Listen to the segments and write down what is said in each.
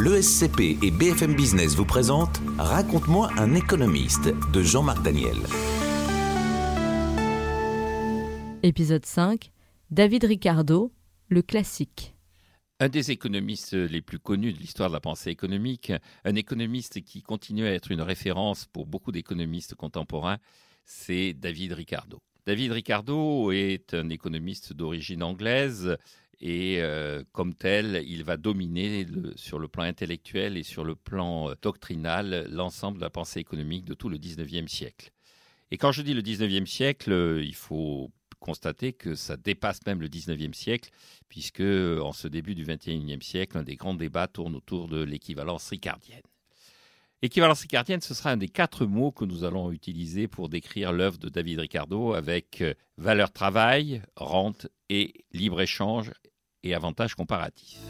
L'ESCP et BFM Business vous présentent Raconte-moi un économiste de Jean-Marc Daniel. Épisode 5 David Ricardo, le classique. Un des économistes les plus connus de l'histoire de la pensée économique, un économiste qui continue à être une référence pour beaucoup d'économistes contemporains, c'est David Ricardo. David Ricardo est un économiste d'origine anglaise et euh, comme tel, il va dominer sur le plan intellectuel et sur le plan euh, doctrinal l'ensemble de la pensée économique de tout le 19e siècle. Et quand je dis le 19e siècle, euh, il faut constater que ça dépasse même le 19e siècle, puisque en ce début du 21e siècle, un des grands débats tourne autour de l'équivalence ricardienne. Équivalence ricardienne, ce sera un des quatre mots que nous allons utiliser pour décrire l'œuvre de David Ricardo avec valeur travail, rente et libre-échange et avantages comparatifs.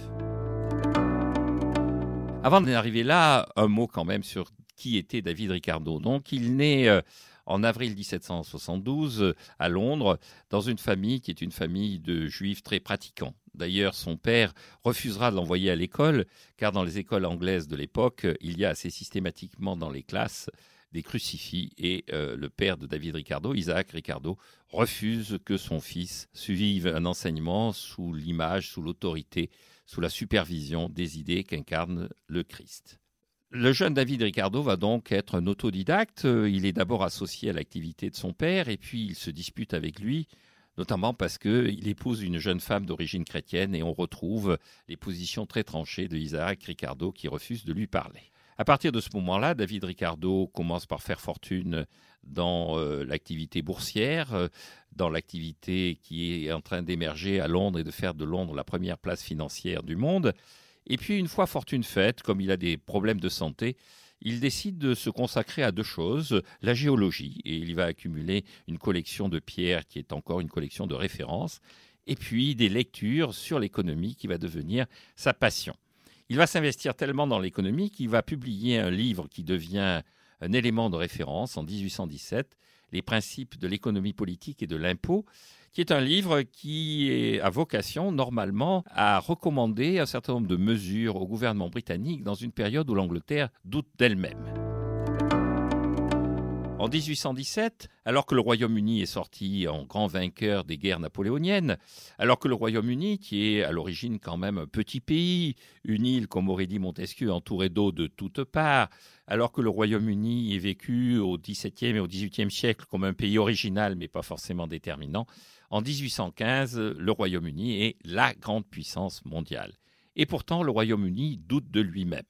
Avant d'en arriver là, un mot quand même sur qui était David Ricardo. Donc, il naît euh, en avril 1772 euh, à Londres dans une famille qui est une famille de juifs très pratiquants. D'ailleurs, son père refusera de l'envoyer à l'école, car dans les écoles anglaises de l'époque, il y a assez systématiquement dans les classes des crucifix et euh, le père de David Ricardo, Isaac Ricardo, refuse que son fils suive un enseignement sous l'image, sous l'autorité, sous la supervision des idées qu'incarne le Christ. Le jeune David Ricardo va donc être un autodidacte. Il est d'abord associé à l'activité de son père et puis il se dispute avec lui, notamment parce qu'il épouse une jeune femme d'origine chrétienne et on retrouve les positions très tranchées de Isaac Ricardo qui refuse de lui parler. À partir de ce moment-là, David Ricardo commence par faire fortune dans euh, l'activité boursière, euh, dans l'activité qui est en train d'émerger à Londres et de faire de Londres la première place financière du monde. Et puis, une fois fortune faite, comme il a des problèmes de santé, il décide de se consacrer à deux choses, la géologie, et il va accumuler une collection de pierres qui est encore une collection de références, et puis des lectures sur l'économie qui va devenir sa passion. Il va s'investir tellement dans l'économie qu'il va publier un livre qui devient un élément de référence en 1817, Les principes de l'économie politique et de l'impôt, qui est un livre qui a vocation normalement à recommander un certain nombre de mesures au gouvernement britannique dans une période où l'Angleterre doute d'elle-même. En 1817, alors que le Royaume-Uni est sorti en grand vainqueur des guerres napoléoniennes, alors que le Royaume-Uni, qui est à l'origine quand même un petit pays, une île, comme aurait dit Montesquieu, entourée d'eau de toutes parts, alors que le Royaume-Uni est vécu au XVIIe et au XVIIIe siècle comme un pays original mais pas forcément déterminant, en 1815, le Royaume-Uni est la grande puissance mondiale. Et pourtant, le Royaume-Uni doute de lui-même.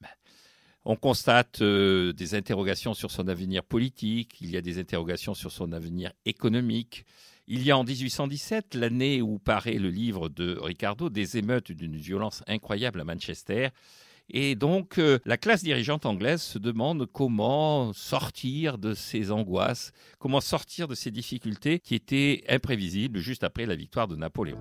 On constate euh, des interrogations sur son avenir politique, il y a des interrogations sur son avenir économique. Il y a en 1817, l'année où paraît le livre de Ricardo, des émeutes d'une violence incroyable à Manchester. Et donc, euh, la classe dirigeante anglaise se demande comment sortir de ces angoisses, comment sortir de ces difficultés qui étaient imprévisibles juste après la victoire de Napoléon.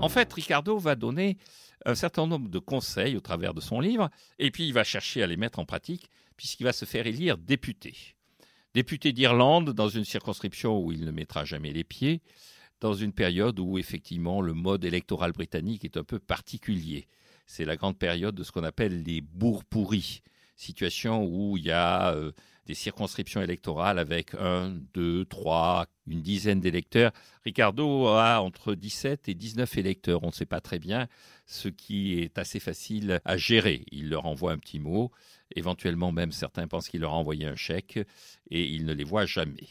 En fait, Ricardo va donner un certain nombre de conseils au travers de son livre, et puis il va chercher à les mettre en pratique, puisqu'il va se faire élire député. Député d'Irlande dans une circonscription où il ne mettra jamais les pieds, dans une période où effectivement le mode électoral britannique est un peu particulier. C'est la grande période de ce qu'on appelle les bourgs pourris, situation où il y a euh, des circonscriptions électorales avec un, deux, trois, une dizaine d'électeurs. Ricardo a entre 17 et 19 électeurs, on ne sait pas très bien, ce qui est assez facile à gérer. Il leur envoie un petit mot, éventuellement même certains pensent qu'il leur a envoyé un chèque, et il ne les voit jamais.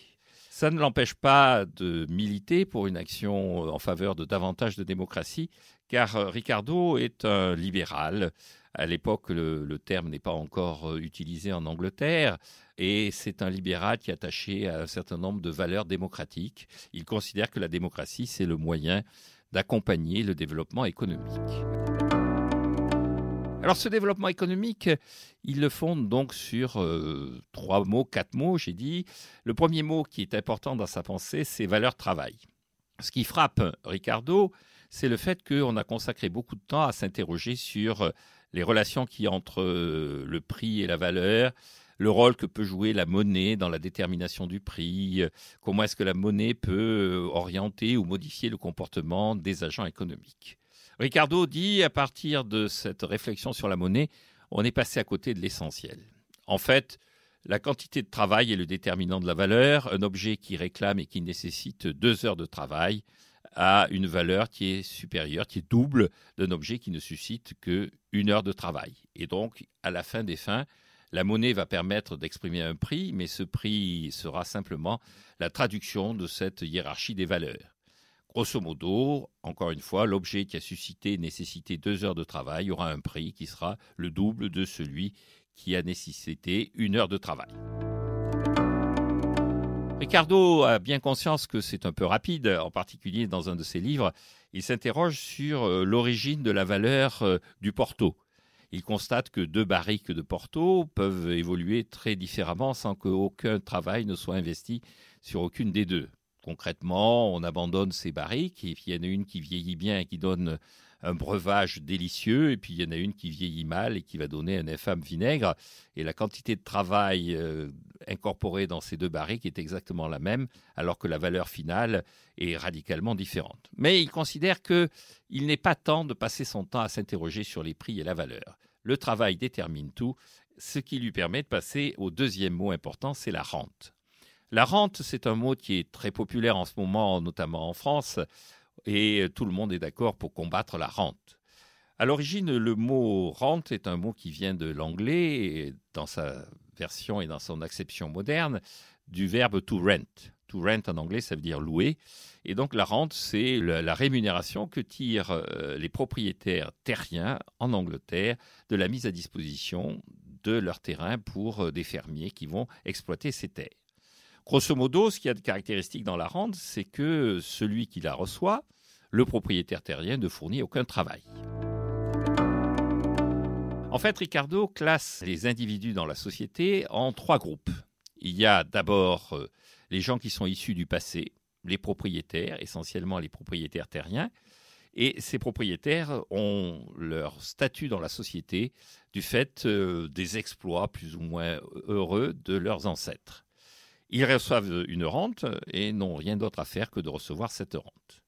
Ça ne l'empêche pas de militer pour une action en faveur de davantage de démocratie, car Ricardo est un libéral. À l'époque, le, terme n'est pas encore utilisé en Angleterre, et c'est un libéral qui est attaché à un certain nombre de valeurs démocratiques. Il considère que la démocratie, c'est le moyen d'accompagner le développement économique. Alors ce développement économique, il le fonde donc sur euh, trois mots, quatre mots, j'ai dit. Le premier mot qui est important dans sa pensée, c'est valeur travail. Ce qui frappe Ricardo, c'est le fait qu'on a consacré beaucoup de temps à s'interroger sur les relations qui entre euh, le prix et la valeur, le rôle que peut jouer la monnaie dans la détermination du prix, comment est-ce que la monnaie peut euh, orienter ou modifier le comportement des agents économiques. Ricardo dit, à partir de cette réflexion sur la monnaie, on est passé à côté de l'essentiel. En fait, la quantité de travail est le déterminant de la valeur. Un objet qui réclame et qui nécessite deux heures de travail a une valeur qui est supérieure, qui est double d'un objet qui ne suscite que une heure de travail. Et donc, à la fin des fins, la monnaie va permettre d'exprimer un prix, mais ce prix sera simplement la traduction de cette hiérarchie des valeurs. Grosso modo, encore une fois, l'objet qui a suscité, nécessité deux heures de travail aura un prix qui sera le double de celui qui a nécessité une heure de travail. Ricardo a bien conscience que c'est un peu rapide, en particulier dans un de ses livres. Il s'interroge sur euh, l'origine de la valeur euh, du Porto. Il constate que deux barriques de Porto peuvent évoluer très différemment sans qu'aucun travail ne soit investi sur aucune des deux. Concrètement, on abandonne ces barriques et il y en a une qui vieillit bien et qui donne un breuvage délicieux, et puis il y en a une qui vieillit mal et qui va donner un infâme vinaigre. Et la quantité de travail euh, incorporée dans ces deux barriques est exactement la même, alors que la valeur finale est radicalement différente. Mais il considère qu'il n'est pas temps de passer son temps à s'interroger sur les prix et la valeur. Le travail détermine tout, ce qui lui permet de passer au deuxième mot important, c'est la rente. La rente, c'est un mot qui est très populaire en ce moment, notamment en France, et tout le monde est d'accord pour combattre la rente. À l'origine, le mot rente est un mot qui vient de l'anglais, dans sa version et dans son acception moderne, du verbe to rent. To rent en anglais, ça veut dire louer. Et donc la rente, c'est la rémunération que tirent euh, les propriétaires terriens en Angleterre de la mise à disposition de leurs terrains pour euh, des fermiers qui vont exploiter ces terres. Grosso modo, ce qui a de caractéristique dans la rente, c'est que celui qui la reçoit, le propriétaire terrien, ne fournit aucun travail. En fait, Ricardo classe les individus dans la société en trois groupes. Il y a d'abord euh, les gens qui sont issus du passé, les propriétaires, essentiellement les propriétaires terriens, et ces propriétaires ont leur statut dans la société du fait euh, des exploits plus ou moins heureux de leurs ancêtres. Ils reçoivent une rente et n'ont rien d'autre à faire que de recevoir cette rente.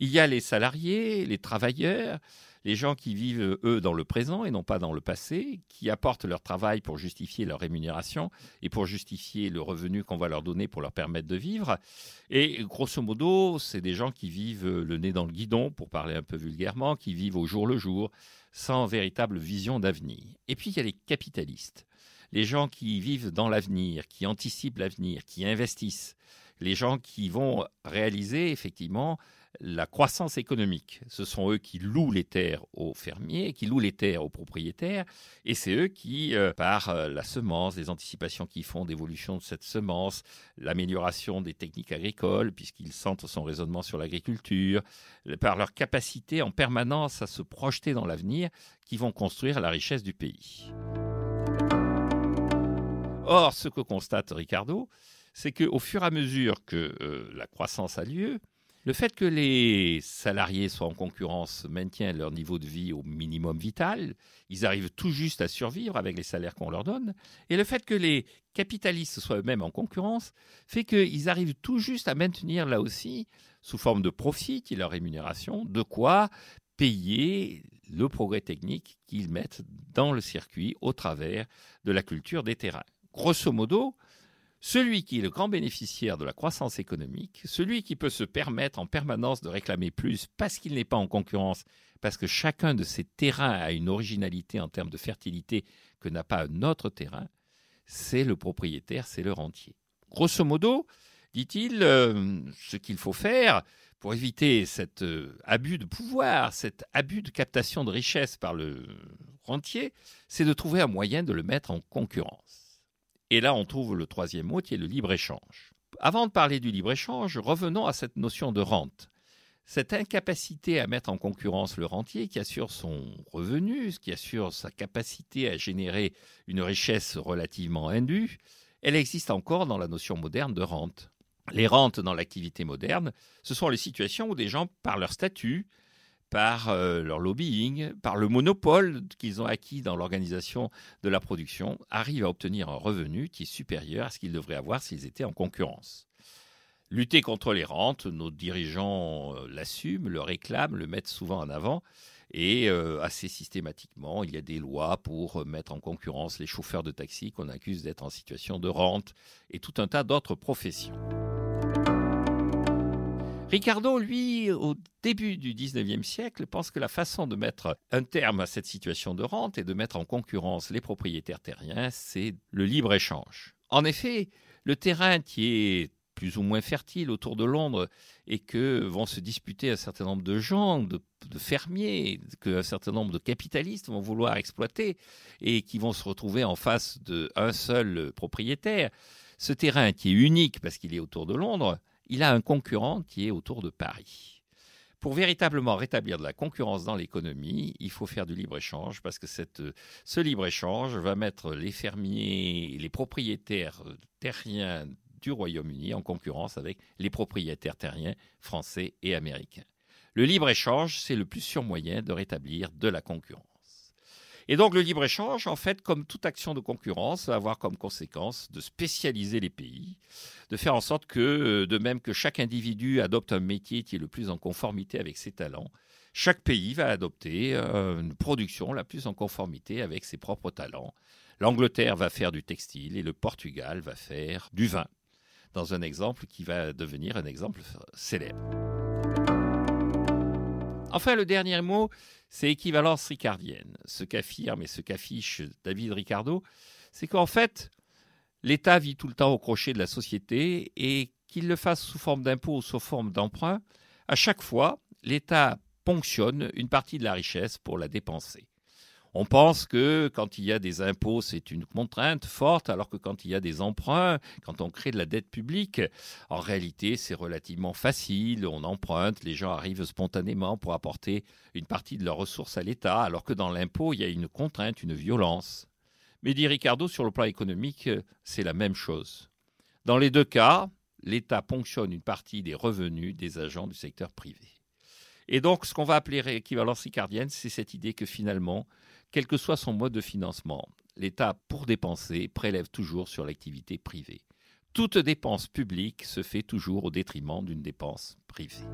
Il y a les salariés, les travailleurs, les gens qui vivent, eux, dans le présent et non pas dans le passé, qui apportent leur travail pour justifier leur rémunération et pour justifier le revenu qu'on va leur donner pour leur permettre de vivre. Et grosso modo, c'est des gens qui vivent le nez dans le guidon, pour parler un peu vulgairement, qui vivent au jour le jour, sans véritable vision d'avenir. Et puis il y a les capitalistes les gens qui vivent dans l'avenir, qui anticipent l'avenir, qui investissent, les gens qui vont réaliser effectivement la croissance économique. Ce sont eux qui louent les terres aux fermiers, qui louent les terres aux propriétaires, et c'est eux qui, euh, par euh, la semence, les anticipations qu'ils font d'évolution de cette semence, l'amélioration des techniques agricoles, puisqu'ils sentent son raisonnement sur l'agriculture, par leur capacité en permanence à se projeter dans l'avenir, qui vont construire la richesse du pays. Or, ce que constate Ricardo, c'est qu'au fur et à mesure que euh, la croissance a lieu, le fait que les salariés soient en concurrence maintient leur niveau de vie au minimum vital, ils arrivent tout juste à survivre avec les salaires qu'on leur donne, et le fait que les capitalistes soient eux-mêmes en concurrence fait qu'ils arrivent tout juste à maintenir là aussi, sous forme de profit et leur rémunération, de quoi payer le progrès technique qu'ils mettent dans le circuit au travers de la culture des terrains grosso modo, celui qui est le grand bénéficiaire de la croissance économique, celui qui peut se permettre en permanence de réclamer plus parce qu'il n'est pas en concurrence, parce que chacun de ces terrains a une originalité en termes de fertilité que n'a pas un autre terrain, c'est le propriétaire, c'est le rentier. Grosso modo, dit-il, euh, ce qu'il faut faire pour éviter cet euh, abus de pouvoir, cet abus de captation de richesse par le rentier, c'est de trouver un moyen de le mettre en concurrence. Et là, on trouve le troisième mot qui est le libre-échange. Avant de parler du libre-échange, revenons à cette notion de rente. Cette incapacité à mettre en concurrence le rentier qui assure son revenu, qui assure sa capacité à générer une richesse relativement indue, elle existe encore dans la notion moderne de rente. Les rentes dans l'activité moderne, ce sont les situations où des gens, par leur statut, par euh, leur lobbying, par le monopole qu'ils ont acquis dans l'organisation de la production, arrivent à obtenir un revenu qui est supérieur à ce qu'ils devraient avoir s'ils étaient en concurrence. Lutter contre les rentes, nos dirigeants euh, l'assument, le réclament, le mettent souvent en avant, Et euh, assez systématiquement, il y a des lois pour mettre en concurrence les chauffeurs de taxi qu'on accuse d'être en situation de rente et tout un tas d'autres professions. Ricardo, lui, au début du 19e siècle, pense que la façon de mettre un terme à cette situation de rente et de mettre en concurrence les propriétaires terriens, c'est le libre-échange. En effet, le terrain qui est plus ou moins fertile autour de Londres et que vont se disputer un certain nombre de gens, de, fermiers, qu'un certain nombre de capitalistes vont vouloir exploiter et qui vont se retrouver en face d'un seul propriétaire. Ce terrain qui est unique parce qu'il est autour de Londres, il a un concurrent qui est autour de Paris. Pour véritablement rétablir de la concurrence dans l'économie, il faut faire du libre-échange parce que ce libre-échange va mettre les fermiers, les propriétaires terriens du Royaume-Uni en concurrence avec les propriétaires terriens français et américains. Le libre-échange, c'est le plus sûr moyen de rétablir de la concurrence. Et donc le libre-échange, en fait, comme toute action de concurrence, va avoir comme conséquence de spécialiser les pays, de faire en sorte que, euh, de même que chaque individu adopte un métier qui est le plus en conformité avec ses talents, chaque pays va adopter euh, une production la plus en conformité avec ses propres talents. L'Angleterre va faire du textile et le Portugal va faire du vin dans un exemple qui va devenir un exemple célèbre. Enfin, le dernier mot, c'est équivalence ricardienne. Ce qu'affirme et ce qu'affiche David Ricardo, c'est qu'en fait, l'État vit tout le temps au crochet de la société et qu'il le fasse sous forme d'impôt ou sous forme d'emprunt, à chaque fois, l'État ponctionne une partie de la richesse pour la dépenser. On pense que quand il y a des impôts, c'est une contrainte forte, alors que quand il y a des emprunts, quand on crée de la dette publique, en réalité, c'est relativement facile. On emprunte, les gens arrivent spontanément pour apporter une partie de leurs ressources à l'État, alors que dans l'impôt, il y a une contrainte, une violence. Mais dit Ricardo, sur le plan économique, c'est la même chose. Dans les deux cas, l'État ponctionne une partie des revenus des agents du secteur privé. Et donc, ce qu'on va appeler équivalence ricardienne, c'est cette idée que finalement, quel que soit son mode de financement, l'État, pour dépenser, prélève toujours sur l'activité privée. Toute dépense publique se fait toujours au détriment d'une dépense privée.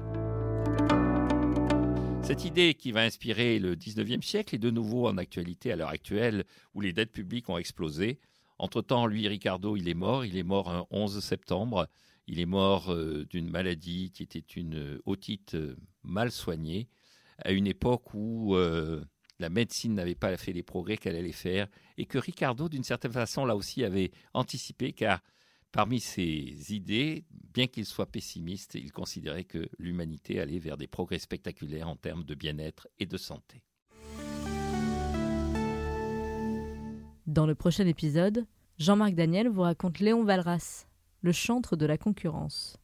Cette idée qui va inspirer le 19e siècle est de nouveau en actualité à l'heure actuelle où les dettes publiques ont explosé. Entre-temps, lui, Ricardo, il est mort. Il est mort un 11 septembre. Il est mort euh, d'une maladie qui était une otite euh, mal soignée à une époque où euh, la médecine n'avait pas fait les progrès qu'elle allait faire, et que Ricardo, d'une certaine façon, là aussi, avait anticipé, car parmi ses idées, bien qu'il soit pessimiste, il considérait que l'humanité allait vers des progrès spectaculaires en termes de bien-être et de santé. Dans le prochain épisode, Jean-Marc Daniel vous raconte Léon Valras, le chantre de la concurrence.